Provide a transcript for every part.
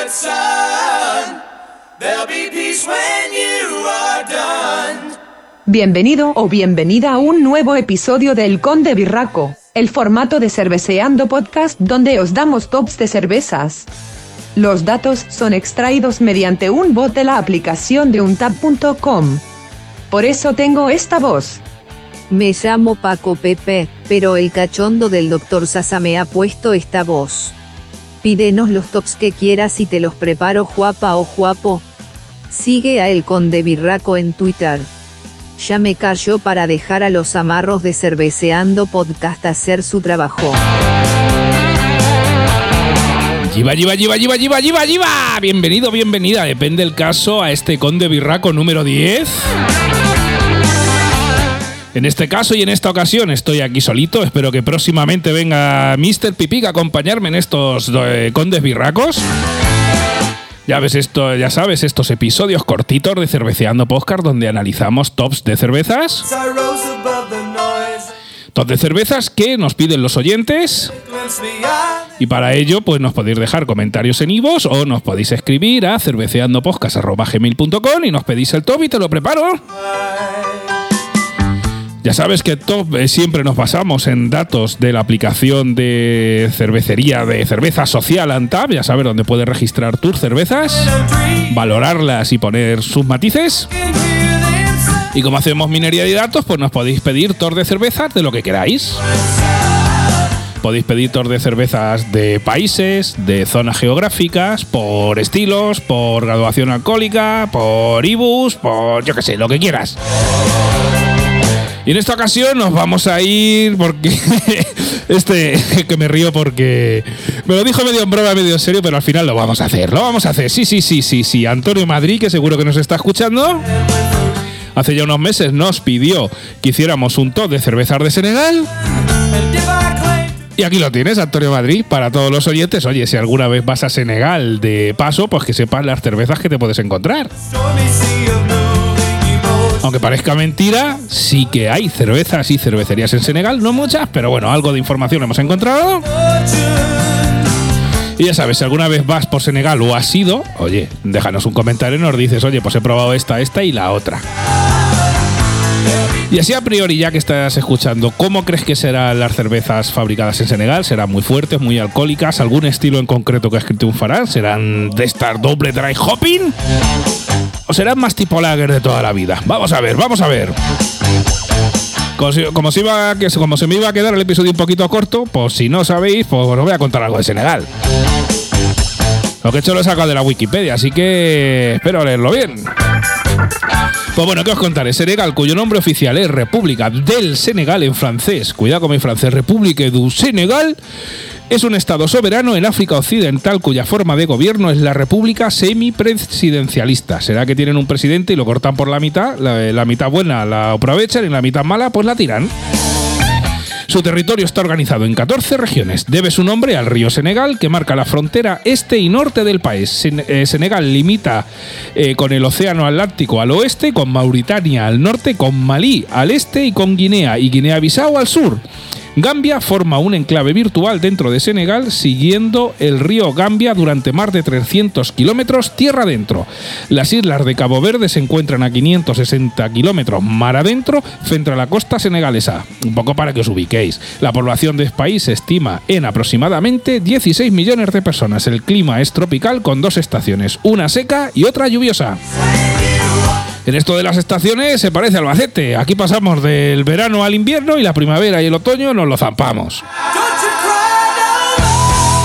good son. There'll be peace when you are done. Bienvenido o bienvenida a un nuevo episodio del Conde Birraco, el formato de Cerveceando Podcast donde os damos tops de cervezas. Los datos son extraídos mediante un bot de la aplicación de untap.com. Por eso tengo esta voz. Me llamo Paco Pepe, pero el cachondo del doctor Sasa me ha puesto esta voz. Pídenos los tops que quieras y te los preparo guapa o guapo. Sigue a El Conde Birraco en Twitter. Ya me cayó para dejar a los amarros de Cerveceando Podcast hacer su trabajo. Yiva, yiva, yiva, yiva, yiva, yiva, yiva. Bienvenido, bienvenida, depende el caso, a este Conde Birraco número 10. En este caso y en esta ocasión estoy aquí solito. Espero que próximamente venga Mr. Pipic a acompañarme en estos eh, Condes Birracos. Ya ves esto, ya sabes, estos episodios cortitos de Cerveceando Podcast donde analizamos tops de cervezas. Tops de cervezas que nos piden los oyentes. Y para ello, pues nos podéis dejar comentarios en ivos o nos podéis escribir a cerveceandopodcast.gmail.com y nos pedís el top y te lo preparo. Ya sabes que top eh, siempre nos basamos en datos de la aplicación de cervecería de cerveza social Antab, ya sabes dónde puedes registrar tus cervezas, valorarlas y poner sus matices. Y como hacemos minería de datos, pues nos podéis pedir tor de cervezas de lo que queráis. Podéis pedir tor de cervezas de países, de zonas geográficas, por estilos, por graduación alcohólica, por ibus, por yo que sé, lo que quieras. Y en esta ocasión nos vamos a ir porque este que me río porque me lo dijo medio en broma, medio en serio, pero al final lo vamos a hacer. Lo vamos a hacer. Sí, sí, sí, sí, sí. Antonio Madrid, que seguro que nos está escuchando. Hace ya unos meses nos pidió que hiciéramos un top de cervezas de Senegal. Y aquí lo tienes, Antonio Madrid, para todos los oyentes. Oye, si alguna vez vas a Senegal de paso, pues que sepas las cervezas que te puedes encontrar. Aunque parezca mentira, sí que hay cervezas y cervecerías en Senegal, no muchas, pero bueno, algo de información hemos encontrado. Y ya sabes, si alguna vez vas por Senegal o has ido, oye, déjanos un comentario y nos dices, oye, pues he probado esta, esta y la otra. Y así a priori, ya que estás escuchando, ¿cómo crees que serán las cervezas fabricadas en Senegal? ¿Serán muy fuertes, muy alcohólicas? ¿Algún estilo en concreto que triunfarán? ¿Serán de estar doble dry hopping? ¿O serán más tipo lager de toda la vida? Vamos a ver, vamos a ver. Como, si- iba, como se me iba a quedar el episodio un poquito corto, pues si no sabéis, pues os voy a contar algo de Senegal. Lo que he hecho lo he sacado de la Wikipedia, así que espero leerlo bien. Pues bueno, ¿qué os contaré? Senegal, cuyo nombre oficial es República del Senegal en francés. Cuidado con mi francés. República du Senegal es un estado soberano en África Occidental cuya forma de gobierno es la república semipresidencialista. Será que tienen un presidente y lo cortan por la mitad, la, la mitad buena la aprovechan y la mitad mala pues la tiran. Su territorio está organizado en 14 regiones. Debe su nombre al río Senegal, que marca la frontera este y norte del país. Eh, Senegal limita eh, con el Océano Atlántico al oeste, con Mauritania al norte, con Malí al este y con Guinea y Guinea-Bissau al sur. Gambia forma un enclave virtual dentro de Senegal, siguiendo el río Gambia durante más de 300 kilómetros tierra adentro. Las islas de Cabo Verde se encuentran a 560 kilómetros mar adentro frente a la costa senegalesa. Un poco para que os ubiquéis. La población del país se estima en aproximadamente 16 millones de personas. El clima es tropical con dos estaciones, una seca y otra lluviosa. En esto de las estaciones se parece al Albacete. Aquí pasamos del verano al invierno y la primavera y el otoño nos lo zampamos.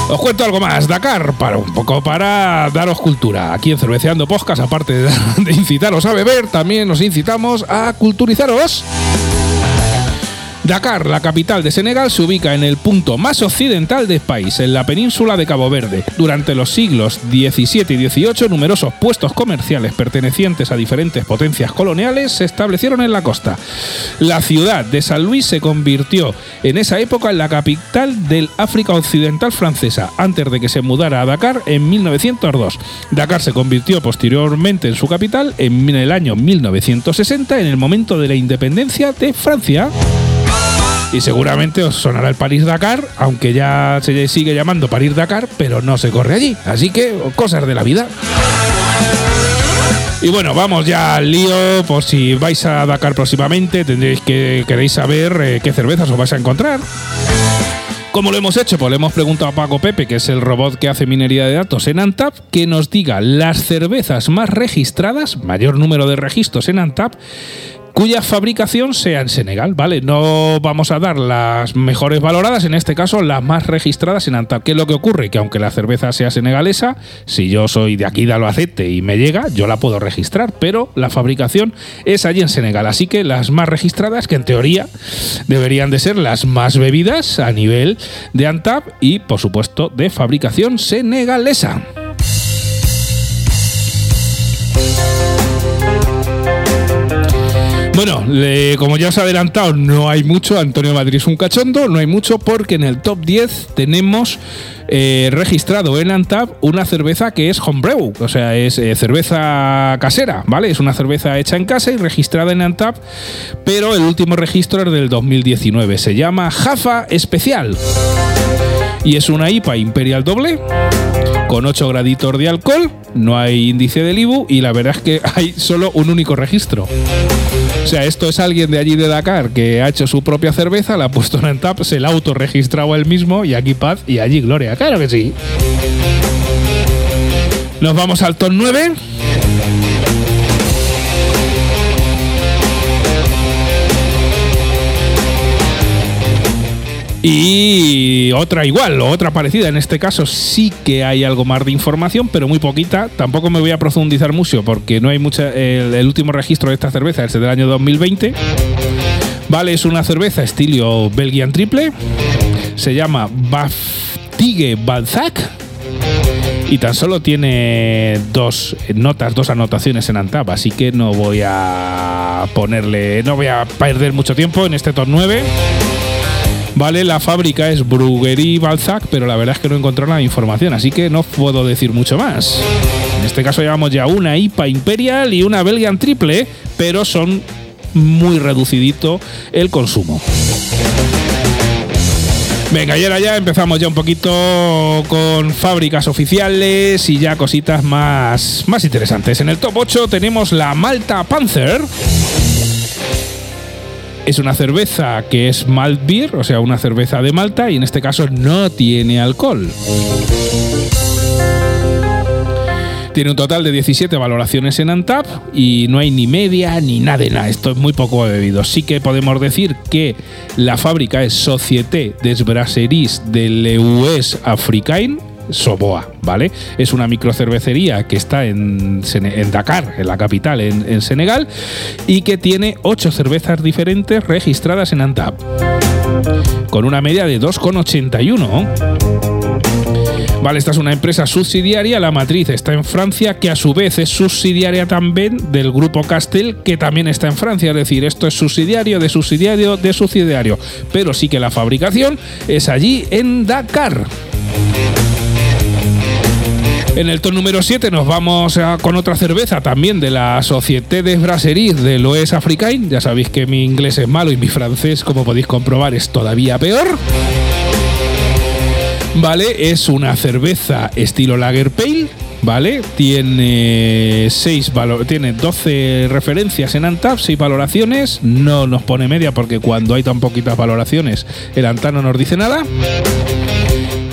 Os cuento algo más. Dakar, para un poco para daros cultura. Aquí en Cerveceando Podcast, aparte de, de incitaros a beber, también os incitamos a culturizaros. Dakar, la capital de Senegal, se ubica en el punto más occidental del país, en la península de Cabo Verde. Durante los siglos XVII y XVIII, numerosos puestos comerciales pertenecientes a diferentes potencias coloniales se establecieron en la costa. La ciudad de San Luis se convirtió en esa época en la capital del África Occidental francesa, antes de que se mudara a Dakar en 1902. Dakar se convirtió posteriormente en su capital en el año 1960, en el momento de la independencia de Francia. Y seguramente os sonará el París Dakar, aunque ya se sigue llamando París Dakar, pero no se corre allí. Así que cosas de la vida. Y bueno, vamos ya al lío. Por si vais a Dakar próximamente, tendréis que queréis saber eh, qué cervezas os vais a encontrar. ¿Cómo lo hemos hecho? Pues le hemos preguntado a Paco Pepe, que es el robot que hace minería de datos en Antap, que nos diga las cervezas más registradas, mayor número de registros en Antap, cuya fabricación sea en Senegal, ¿vale? No vamos a dar las mejores valoradas, en este caso las más registradas en Antap. ¿Qué es lo que ocurre? Que aunque la cerveza sea senegalesa, si yo soy de aquí de Albacete y me llega, yo la puedo registrar, pero la fabricación es allí en Senegal. Así que las más registradas, que en teoría deberían de ser las más bebidas a nivel de Antap y, por supuesto, de fabricación senegalesa. Bueno, como ya os he adelantado, no hay mucho. Antonio Madrid es un cachondo, no hay mucho porque en el top 10 tenemos eh, registrado en Antap una cerveza que es homebrew, o sea, es eh, cerveza casera, ¿vale? Es una cerveza hecha en casa y registrada en Antap, pero el último registro es del 2019. Se llama Jafa Especial y es una IPA Imperial doble con 8 graditos de alcohol, no hay índice del IBU y la verdad es que hay solo un único registro. O sea, esto es alguien de allí de Dakar que ha hecho su propia cerveza, la ha puesto en tap, se la ha autorregistrado él mismo y aquí paz y allí gloria. Claro que sí. Nos vamos al top 9. Y otra igual, o otra parecida. En este caso sí que hay algo más de información, pero muy poquita. Tampoco me voy a profundizar mucho porque no hay mucha. El, último registro de esta cerveza es del año 2020. Vale, es una cerveza estilo Belgian Triple. Se llama Baftigue Balzac. Y tan solo tiene dos notas, dos anotaciones en Antap, así que no voy a ponerle, no voy a perder mucho tiempo en este top 9. Vale, la fábrica es Bruguerie Balzac, pero la verdad es que no encontré de información, así que no puedo decir mucho más. En este caso llevamos ya una IPA Imperial y una Belgian Triple, pero son muy reducidito el consumo. Venga, y ahora ya empezamos ya un poquito con fábricas oficiales y ya cositas más, más interesantes. En el top 8 tenemos la Malta Panzer es una cerveza que es malt beer, o sea, una cerveza de Malta, y en este caso no tiene alcohol. Tiene un total de 17 valoraciones en Antap y no hay ni media ni nada de nada. Esto es muy poco bebido. Sí que podemos decir que la fábrica es Société des Brasseries de l'Ouest Africain Soboa, ¿vale? Es una microcervecería que está en, Dakar, en la capital, en, Senegal, y que tiene ocho cervezas diferentes registradas en Antap, con una media de 2,81. Vale, esta es una empresa subsidiaria, la matriz está en Francia, que a su vez es subsidiaria también del grupo Castel, que también está en Francia, es decir, esto es subsidiario de subsidiario de subsidiario, pero sí que la fabricación es allí en Dakar. En el ton número 7 nos vamos con otra cerveza también de la Société des Brasseries de l'Ouest Africain. Ya sabéis que mi inglés es malo y mi francés, como podéis comprobar, es todavía peor. Vale, es una cerveza estilo Lager Pale, ¿vale? Tiene seis tiene 12 referencias en Antap, 6 valoraciones. No nos pone media porque cuando hay tan poquitas valoraciones, el Antap no nos dice nada.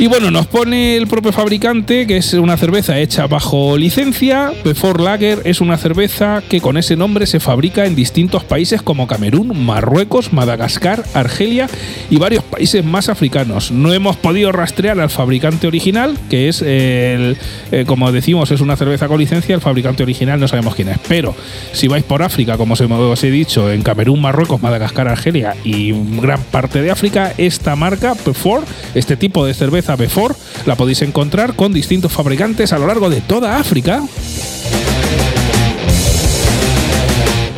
Y bueno, nos pone el propio fabricante que es una cerveza hecha bajo licencia. Before Lager es una cerveza que con ese nombre se fabrica en distintos países como Camerún, Marruecos, Madagascar, Argelia y varios países más africanos. No hemos podido rastrear al fabricante original, que es el, eh, como decimos, es una cerveza con licencia. El fabricante original no sabemos quién es. Pero si vais por África, como os he dicho, en Camerún, Marruecos, Madagascar, Argelia y gran parte de África, esta marca Before, este tipo de cerveza Before la podéis encontrar con distintos fabricantes a lo largo de toda África.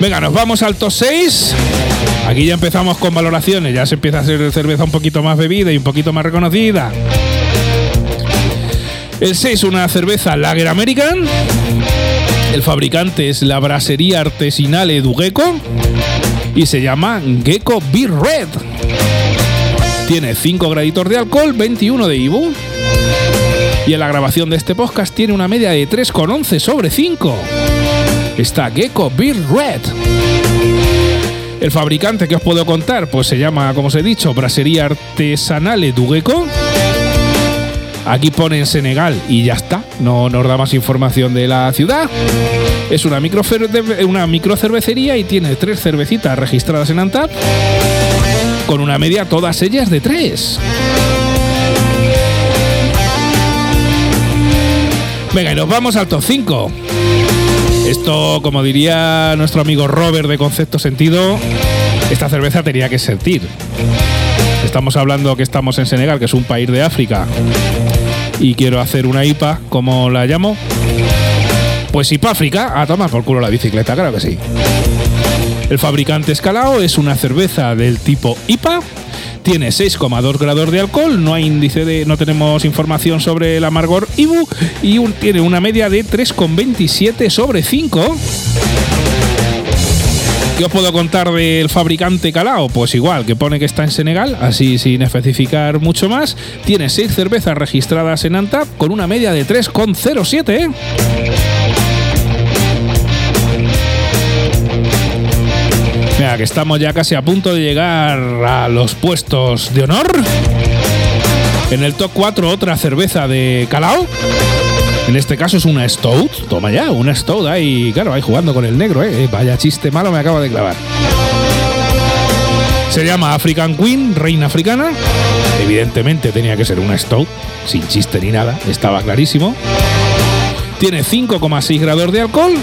Venga, nos vamos al top 6. Aquí ya empezamos con valoraciones, ya se empieza a ser cerveza un poquito más bebida y un poquito más reconocida. El 6, una cerveza Lager American. El fabricante es la brasería artesanal Edu Gecko y se llama Gecko Beer Red. Tiene 5 graditos de alcohol, 21 de IBU. Y en la grabación de este podcast tiene una media de 3,11 sobre 5. Está Gecko Beer Red. El fabricante que os puedo contar, pues se llama, como os he dicho, Brasserie Artesanale du Gecko. Aquí pone en Senegal y ya está. No nos da más información de la ciudad. Es una, micro una microcervecería y tiene tres cervecitas registradas en Antap. Con una media todas ellas de tres. Venga, y nos vamos al top 5. Esto, como diría nuestro amigo Robert de Concepto Sentido, esta cerveza tenía que sentir. Estamos hablando que estamos en Senegal, que es un país de África, y quiero hacer una IPA, como la llamo. Pues IPA África, a tomar por culo la bicicleta, claro que sí. El fabricante Escalao es una cerveza del tipo IPA tiene 6,2 grados de alcohol, no hay índice de, no tenemos información sobre el amargor IBU y tiene una media de 3,27 sobre 5. ¿Qué os puedo contar del fabricante Calao? Pues igual, que pone que está en Senegal, así sin especificar mucho más. Tiene 6 cervezas registradas en Antap con una media de 3,07. Que estamos ya casi a punto de llegar a los puestos de honor. En el top 4 otra cerveza de Calao. En este caso es una Stout. Toma ya, una Stout ahí, claro, ahí jugando con el negro, ¿eh? Vaya chiste malo me acabo de clavar. Se llama African Queen, reina africana. Evidentemente tenía que ser una Stout, sin chiste ni nada, estaba clarísimo. Tiene 5,6 grados de alcohol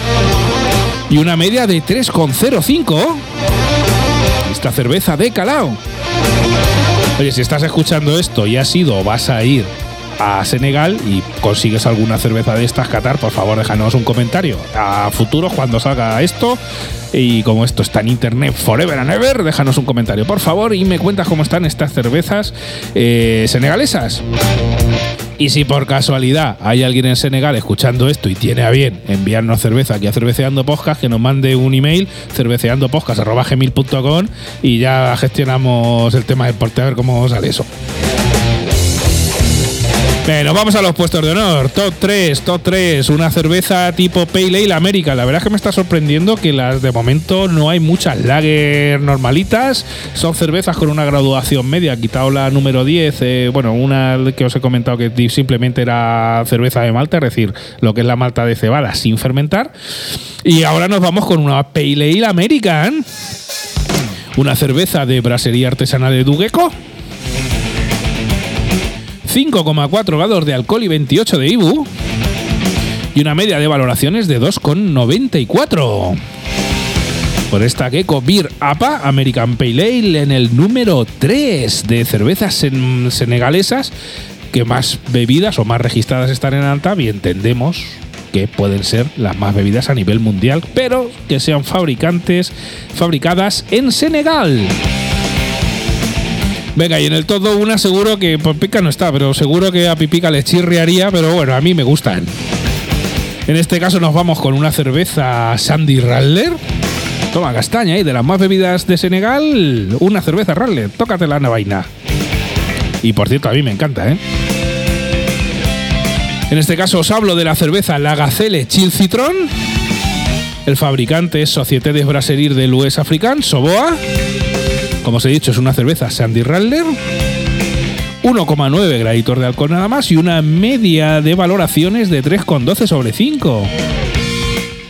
y una media de 3,05. Esta cerveza de Calao. Oye, si estás escuchando esto y has ido vas a ir a Senegal y consigues alguna cerveza de estas, Qatar, por favor déjanos un comentario. A futuro, cuando salga esto, y como esto está en internet forever and ever, déjanos un comentario, por favor, y me cuentas cómo están estas cervezas eh, senegalesas. Y si por casualidad hay alguien en Senegal escuchando esto y tiene a bien enviarnos cerveza aquí a Cerveceando Podcast, que nos mande un email cerveceandopodcast.com y ya gestionamos el tema del porte a ver cómo sale eso. Bueno, vamos a los puestos de honor. Top 3, top 3. Una cerveza tipo Pale Ale América. La verdad es que me está sorprendiendo que las de momento no hay muchas lager normalitas. Son cervezas con una graduación media. Quitado la número 10. eh, bueno, una que os he comentado que simplemente era cerveza de malta, es decir, lo que es la malta de cebada sin fermentar. Y ahora nos vamos con una Pale Ale American. Una cerveza de brasería artesanal de Dugeco. 5,4 grados de alcohol y 28 de IBU. Y una media de valoraciones de 2,94. Por esta Gecko Beer APA American Pale Ale en el número 3 de cervezas sen- senegalesas que más bebidas o más registradas están en Antab y entendemos que pueden ser las más bebidas a nivel mundial, pero que sean fabricantes fabricadas en Senegal. Venga, y en el todo una seguro que por pica no está, pero seguro que a Pipica le chirriaría, pero bueno, a mí me gustan. En este caso nos vamos con una cerveza Sandy Rattler. Toma castaña y de las más bebidas de Senegal, una cerveza Rattler. Tócate la vaina. Y por cierto, a mí me encanta, ¿eh? En este caso os hablo de la cerveza La Gazelle Chill Citron. El fabricante es Société des Brasseries de l'Ouest Africain, Soboa. Como os he dicho, es una cerveza Sandy Rattler. 1,9 graditos de alcohol nada más y una media de valoraciones de 3,12 sobre 5.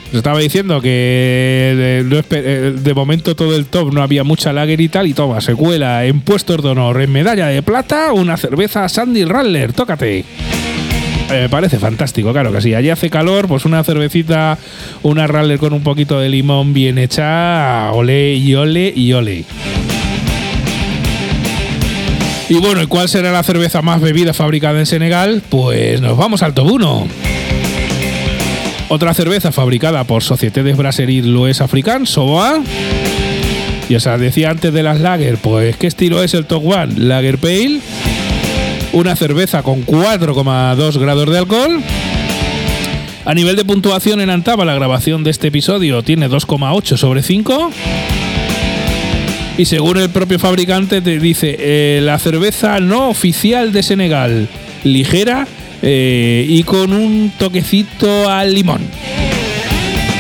Os estaba diciendo que espe- eh, de momento todo el top no había mucha lager y tal, y toma, se cuela en puestos de honor, en medalla de plata, una cerveza Sandy Rattler, tócate. Eh, Me parece fantástico, claro que sí. Allí hace calor, pues una cervecita, una Rattler con un poquito de limón bien hecha, ole y ole y ole. Y bueno, ¿y cuál será la cerveza más bebida fabricada en Senegal? Pues nos vamos al 1. Otra cerveza fabricada por Société des Brasseries l'Ouest Africain, Soboa. Y os decía antes de las lager, pues ¿qué estilo es el top 1? Lager Pale. Una cerveza con 4,2 grados de alcohol. A nivel de puntuación en Antaba, la grabación de este episodio tiene 2,8 sobre 5. Y según el propio fabricante te dice, eh, la cerveza no oficial de Senegal, ligera eh, y con un toquecito al limón.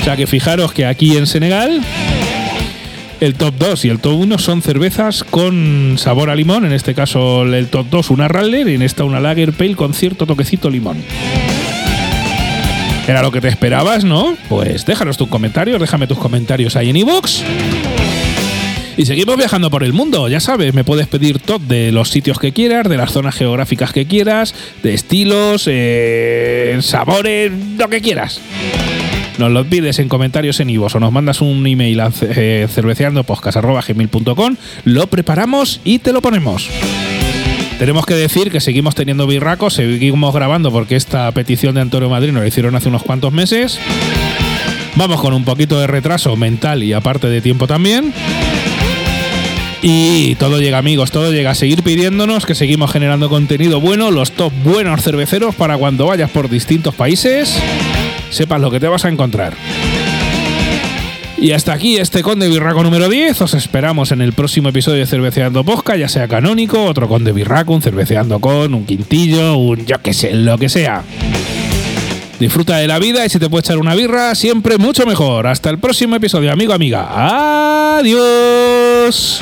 O sea que fijaros que aquí en Senegal el top 2 y el top 1 son cervezas con sabor a limón, en este caso el top 2 una Radler y en esta una Lager Pale con cierto toquecito limón. ¿Era lo que te esperabas, no? Pues déjanos tus comentarios, déjame tus comentarios ahí en iVoox. Y seguimos viajando por el mundo, ya sabes, me puedes pedir top de los sitios que quieras, de las zonas geográficas que quieras, de estilos, eh, sabores, lo que quieras. Nos lo pides en comentarios en Ivos o nos mandas un email a eh, lo preparamos y te lo ponemos. Tenemos que decir que seguimos teniendo birracos, seguimos grabando porque esta petición de Antonio Madrid nos la hicieron hace unos cuantos meses. Vamos con un poquito de retraso mental y aparte de tiempo también. Y todo llega, amigos, todo llega a seguir pidiéndonos que seguimos generando contenido bueno, los top buenos cerveceros para cuando vayas por distintos países, sepas lo que te vas a encontrar. Y hasta aquí este Conde Birraco número 10. Os esperamos en el próximo episodio de Cerveceando Posca, ya sea canónico, otro Conde Birraco, un Cerveceando con, un Quintillo, un yo que sé, lo que sea. Disfruta de la vida y si te puedes echar una birra, siempre mucho mejor. Hasta el próximo episodio, amigo, amiga. Adiós.